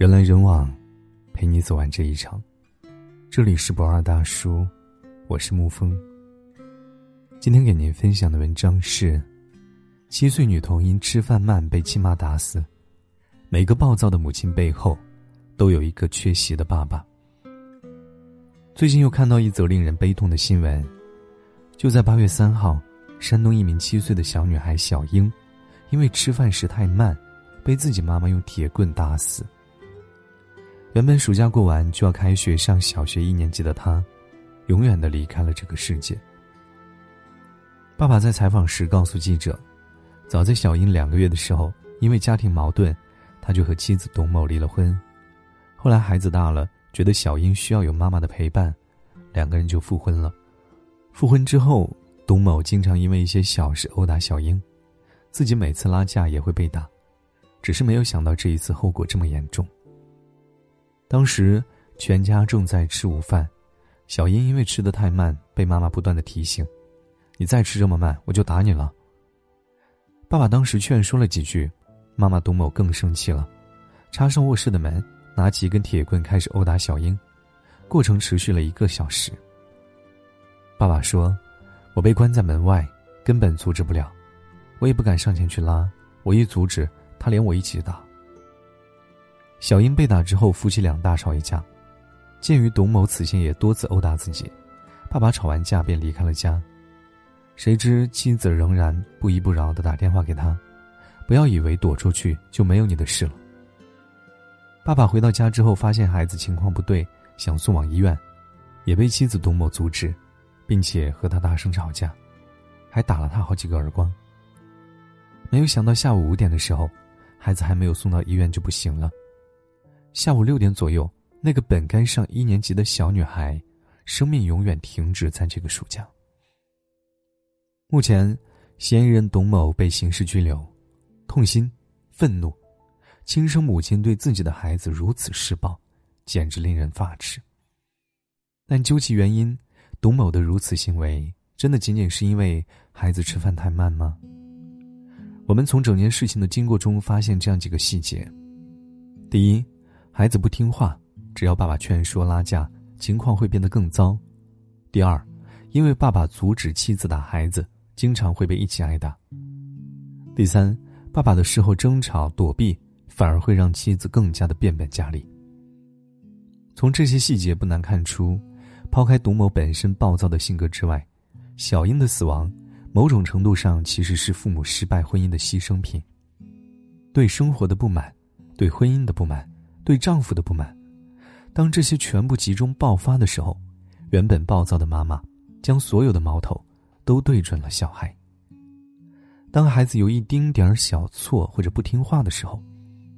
人来人往，陪你走完这一场。这里是不二大叔，我是沐风。今天给您分享的文章是：七岁女童因吃饭慢被亲妈打死。每个暴躁的母亲背后，都有一个缺席的爸爸。最近又看到一则令人悲痛的新闻，就在八月三号，山东一名七岁的小女孩小英，因为吃饭时太慢，被自己妈妈用铁棍打死。原本暑假过完就要开学上小学一年级的他，永远的离开了这个世界。爸爸在采访时告诉记者，早在小英两个月的时候，因为家庭矛盾，他就和妻子董某离了婚。后来孩子大了，觉得小英需要有妈妈的陪伴，两个人就复婚了。复婚之后，董某经常因为一些小事殴打小英，自己每次拉架也会被打，只是没有想到这一次后果这么严重。当时全家正在吃午饭，小英因为吃的太慢，被妈妈不断的提醒：“你再吃这么慢，我就打你了。”爸爸当时劝说了几句，妈妈董某更生气了，插上卧室的门，拿起一根铁棍开始殴打小英，过程持续了一个小时。爸爸说：“我被关在门外，根本阻止不了，我也不敢上前去拉，我一阻止，他连我一起打。”小英被打之后，夫妻俩大吵一架。鉴于董某此前也多次殴打自己，爸爸吵完架便离开了家。谁知妻子仍然不依不饶的打电话给他：“不要以为躲出去就没有你的事了。”爸爸回到家之后，发现孩子情况不对，想送往医院，也被妻子董某阻止，并且和他大声吵架，还打了他好几个耳光。没有想到下午五点的时候，孩子还没有送到医院就不行了。下午六点左右，那个本该上一年级的小女孩，生命永远停止在这个暑假。目前，嫌疑人董某被刑事拘留，痛心、愤怒，亲生母亲对自己的孩子如此施暴，简直令人发指。但究其原因，董某的如此行为，真的仅仅是因为孩子吃饭太慢吗？我们从整件事情的经过中发现这样几个细节：第一，孩子不听话，只要爸爸劝说拉架，情况会变得更糟。第二，因为爸爸阻止妻子打孩子，经常会被一起挨打。第三，爸爸的事后争吵躲避，反而会让妻子更加的变本加厉。从这些细节不难看出，抛开董某本身暴躁的性格之外，小英的死亡，某种程度上其实是父母失败婚姻的牺牲品。对生活的不满，对婚姻的不满。对丈夫的不满，当这些全部集中爆发的时候，原本暴躁的妈妈将所有的矛头都对准了小孩。当孩子有一丁点儿小错或者不听话的时候，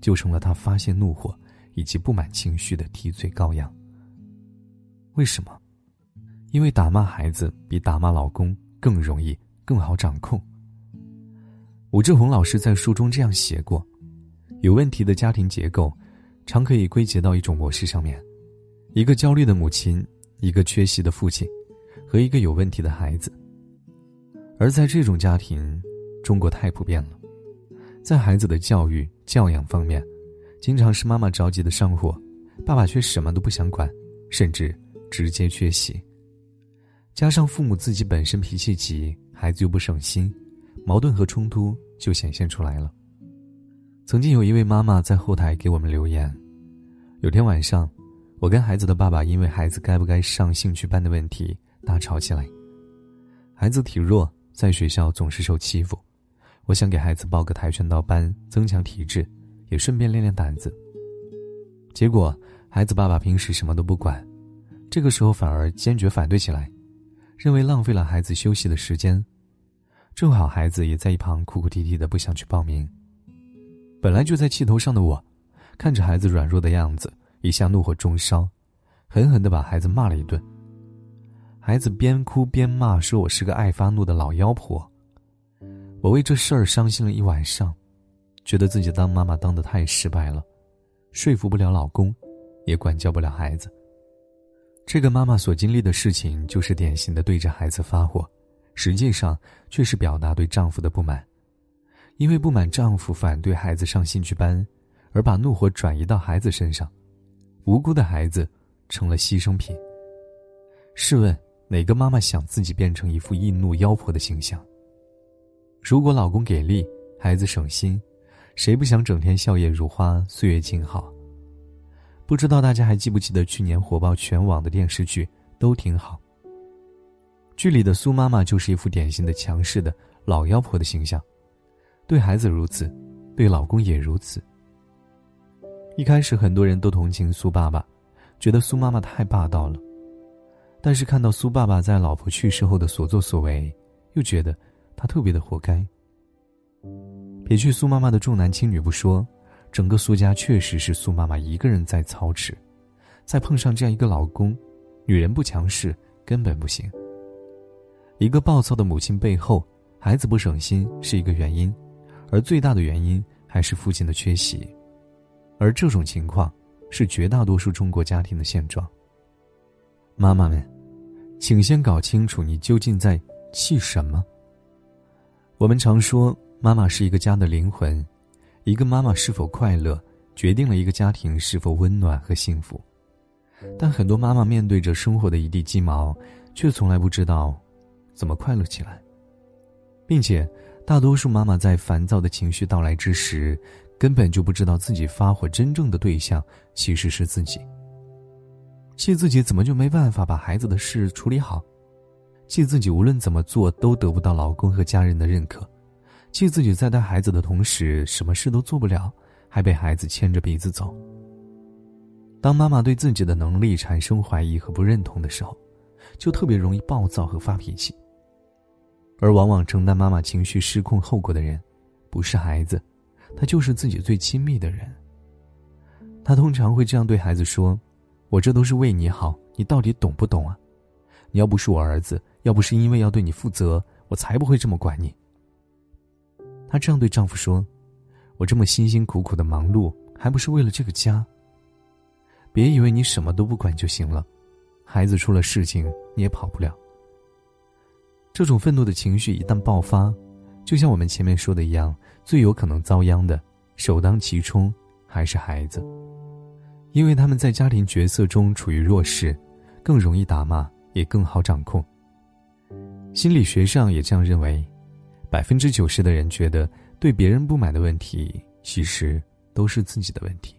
就成了他发泄怒火以及不满情绪的替罪羔羊。为什么？因为打骂孩子比打骂老公更容易、更好掌控。武志红老师在书中这样写过：有问题的家庭结构。常可以归结到一种模式上面：一个焦虑的母亲，一个缺席的父亲，和一个有问题的孩子。而在这种家庭，中国太普遍了，在孩子的教育教养方面，经常是妈妈着急的上火，爸爸却什么都不想管，甚至直接缺席。加上父母自己本身脾气急，孩子又不省心，矛盾和冲突就显现出来了。曾经有一位妈妈在后台给我们留言。有天晚上，我跟孩子的爸爸因为孩子该不该上兴趣班的问题大吵起来。孩子体弱，在学校总是受欺负，我想给孩子报个跆拳道班，增强体质，也顺便练练胆子。结果，孩子爸爸平时什么都不管，这个时候反而坚决反对起来，认为浪费了孩子休息的时间。正好孩子也在一旁哭哭啼啼的，不想去报名。本来就在气头上的我，看着孩子软弱的样子，一下怒火中烧，狠狠的把孩子骂了一顿。孩子边哭边骂，说我是个爱发怒的老妖婆。我为这事儿伤心了一晚上，觉得自己当妈妈当的太失败了，说服不了老公，也管教不了孩子。这个妈妈所经历的事情，就是典型的对着孩子发火，实际上却是表达对丈夫的不满。因为不满丈夫反对孩子上兴趣班，而把怒火转移到孩子身上，无辜的孩子成了牺牲品。试问，哪个妈妈想自己变成一副易怒妖婆的形象？如果老公给力，孩子省心，谁不想整天笑靥如花、岁月静好？不知道大家还记不记得去年火爆全网的电视剧《都挺好》。剧里的苏妈妈就是一副典型的强势的老妖婆的形象，对孩子如此，对老公也如此。一开始很多人都同情苏爸爸，觉得苏妈妈太霸道了。但是看到苏爸爸在老婆去世后的所作所为，又觉得他特别的活该。撇去苏妈妈的重男轻女不说。整个苏家确实是苏妈妈一个人在操持，再碰上这样一个老公，女人不强势根本不行。一个暴躁的母亲背后，孩子不省心是一个原因，而最大的原因还是父亲的缺席，而这种情况是绝大多数中国家庭的现状。妈妈们，请先搞清楚你究竟在气什么。我们常说，妈妈是一个家的灵魂。一个妈妈是否快乐，决定了一个家庭是否温暖和幸福。但很多妈妈面对着生活的一地鸡毛，却从来不知道怎么快乐起来，并且大多数妈妈在烦躁的情绪到来之时，根本就不知道自己发火真正的对象其实是自己。气自己怎么就没办法把孩子的事处理好，气自己无论怎么做都得不到老公和家人的认可。气自己在带孩子的同时，什么事都做不了，还被孩子牵着鼻子走。当妈妈对自己的能力产生怀疑和不认同的时候，就特别容易暴躁和发脾气。而往往承担妈妈情绪失控后果的人，不是孩子，他就是自己最亲密的人。他通常会这样对孩子说：“我这都是为你好，你到底懂不懂啊？你要不是我儿子，要不是因为要对你负责，我才不会这么管你。”她这样对丈夫说：“我这么辛辛苦苦的忙碌，还不是为了这个家。别以为你什么都不管就行了，孩子出了事情你也跑不了。”这种愤怒的情绪一旦爆发，就像我们前面说的一样，最有可能遭殃的，首当其冲还是孩子，因为他们在家庭角色中处于弱势，更容易打骂，也更好掌控。心理学上也这样认为。百分之九十的人觉得对别人不满的问题，其实都是自己的问题。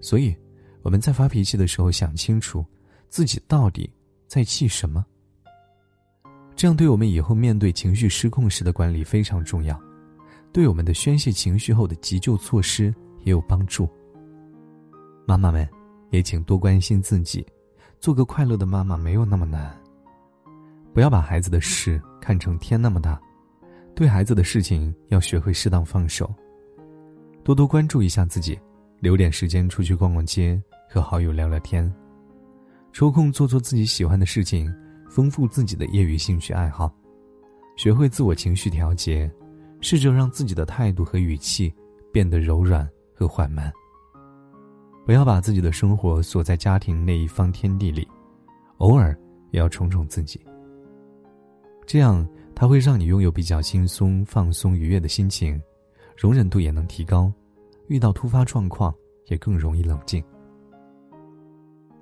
所以，我们在发脾气的时候，想清楚自己到底在气什么。这样对我们以后面对情绪失控时的管理非常重要，对我们的宣泄情绪后的急救措施也有帮助。妈妈们，也请多关心自己，做个快乐的妈妈没有那么难。不要把孩子的事看成天那么大。对孩子的事情要学会适当放手，多多关注一下自己，留点时间出去逛逛街，和好友聊聊天，抽空做做自己喜欢的事情，丰富自己的业余兴趣爱好，学会自我情绪调节，试着让自己的态度和语气变得柔软和缓慢。不要把自己的生活锁在家庭那一方天地里，偶尔也要宠宠自己。这样。它会让你拥有比较轻松、放松、愉悦的心情，容忍度也能提高，遇到突发状况也更容易冷静。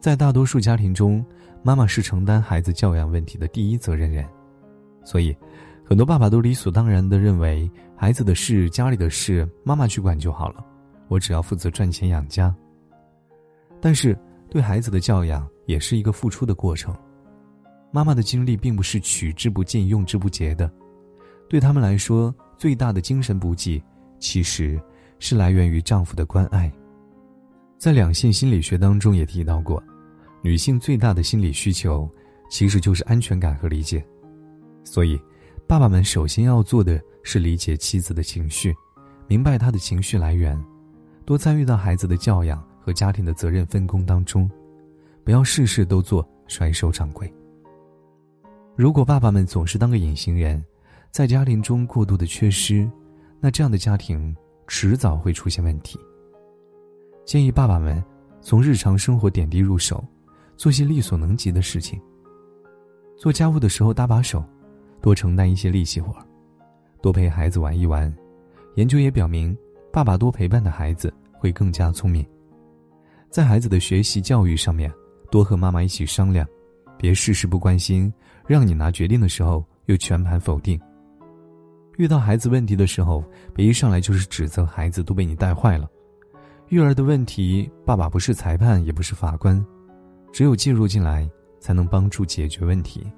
在大多数家庭中，妈妈是承担孩子教养问题的第一责任人，所以，很多爸爸都理所当然的认为孩子的事、家里的事妈妈去管就好了，我只要负责赚钱养家。但是，对孩子的教养也是一个付出的过程。妈妈的精力并不是取之不尽、用之不竭的，对他们来说，最大的精神补给其实是来源于丈夫的关爱。在两性心理学当中也提到过，女性最大的心理需求其实就是安全感和理解。所以，爸爸们首先要做的是理解妻子的情绪，明白她的情绪来源，多参与到孩子的教养和家庭的责任分工当中，不要事事都做甩手掌柜。如果爸爸们总是当个隐形人，在家庭中过度的缺失，那这样的家庭迟早会出现问题。建议爸爸们从日常生活点滴入手，做些力所能及的事情。做家务的时候搭把手，多承担一些力气活多陪孩子玩一玩。研究也表明，爸爸多陪伴的孩子会更加聪明。在孩子的学习教育上面，多和妈妈一起商量，别事事不关心，让你拿决定的时候又全盘否定。遇到孩子问题的时候，别一上来就是指责孩子都被你带坏了。育儿的问题，爸爸不是裁判，也不是法官，只有介入进来，才能帮助解决问题。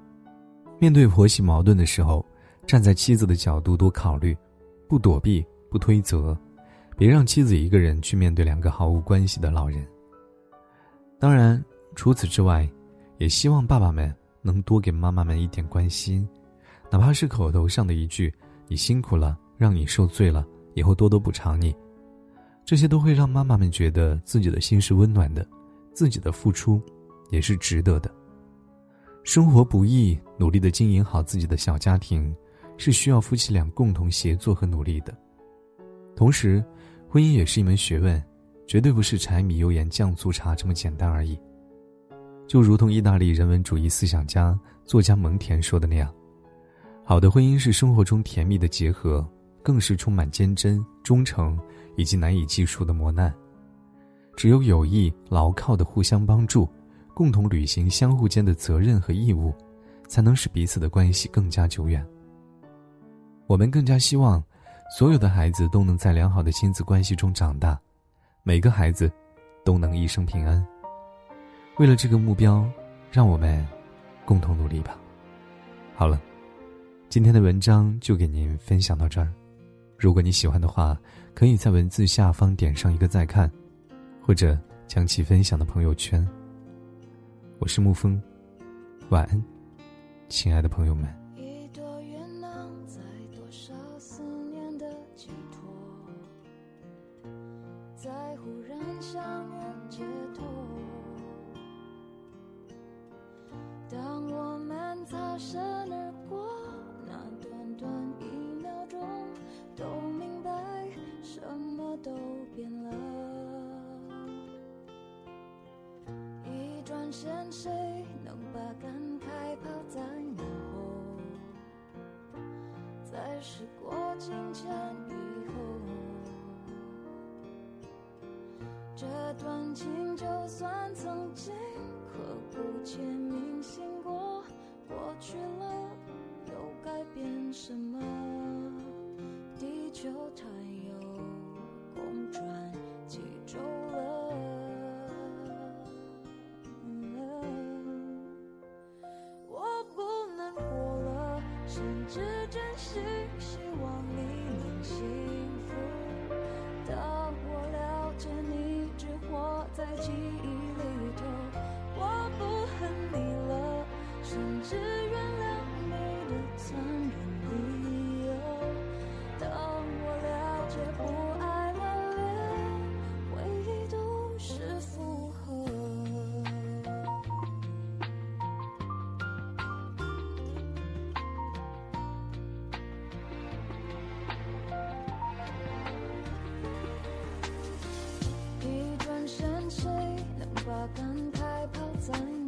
面对婆媳矛盾的时候，站在妻子的角度多考虑，不躲避，不推责，别让妻子一个人去面对两个毫无关系的老人。当然，除此之外，也希望爸爸们能多给妈妈们一点关心，哪怕是口头上的一句“你辛苦了，让你受罪了，以后多多补偿你”，这些都会让妈妈们觉得自己的心是温暖的，自己的付出也是值得的。生活不易，努力的经营好自己的小家庭，是需要夫妻俩共同协作和努力的。同时，婚姻也是一门学问。绝对不是柴米油盐酱醋茶这么简单而已。就如同意大利人文主义思想家、作家蒙田说的那样，好的婚姻是生活中甜蜜的结合，更是充满坚贞、忠诚以及难以计数的磨难。只有有意、牢靠的互相帮助，共同履行相互间的责任和义务，才能使彼此的关系更加久远。我们更加希望，所有的孩子都能在良好的亲子关系中长大。每个孩子都能一生平安。为了这个目标，让我们共同努力吧。好了，今天的文章就给您分享到这儿。如果你喜欢的话，可以在文字下方点上一个再看，或者将其分享到朋友圈。我是沐风，晚安，亲爱的朋友们。当我们擦身而见，谁能把感慨抛在脑后？在时过境迁以后，这段情就算曾经刻骨且铭心过，过去了又改变什么？地球它是真实把感慨抛在。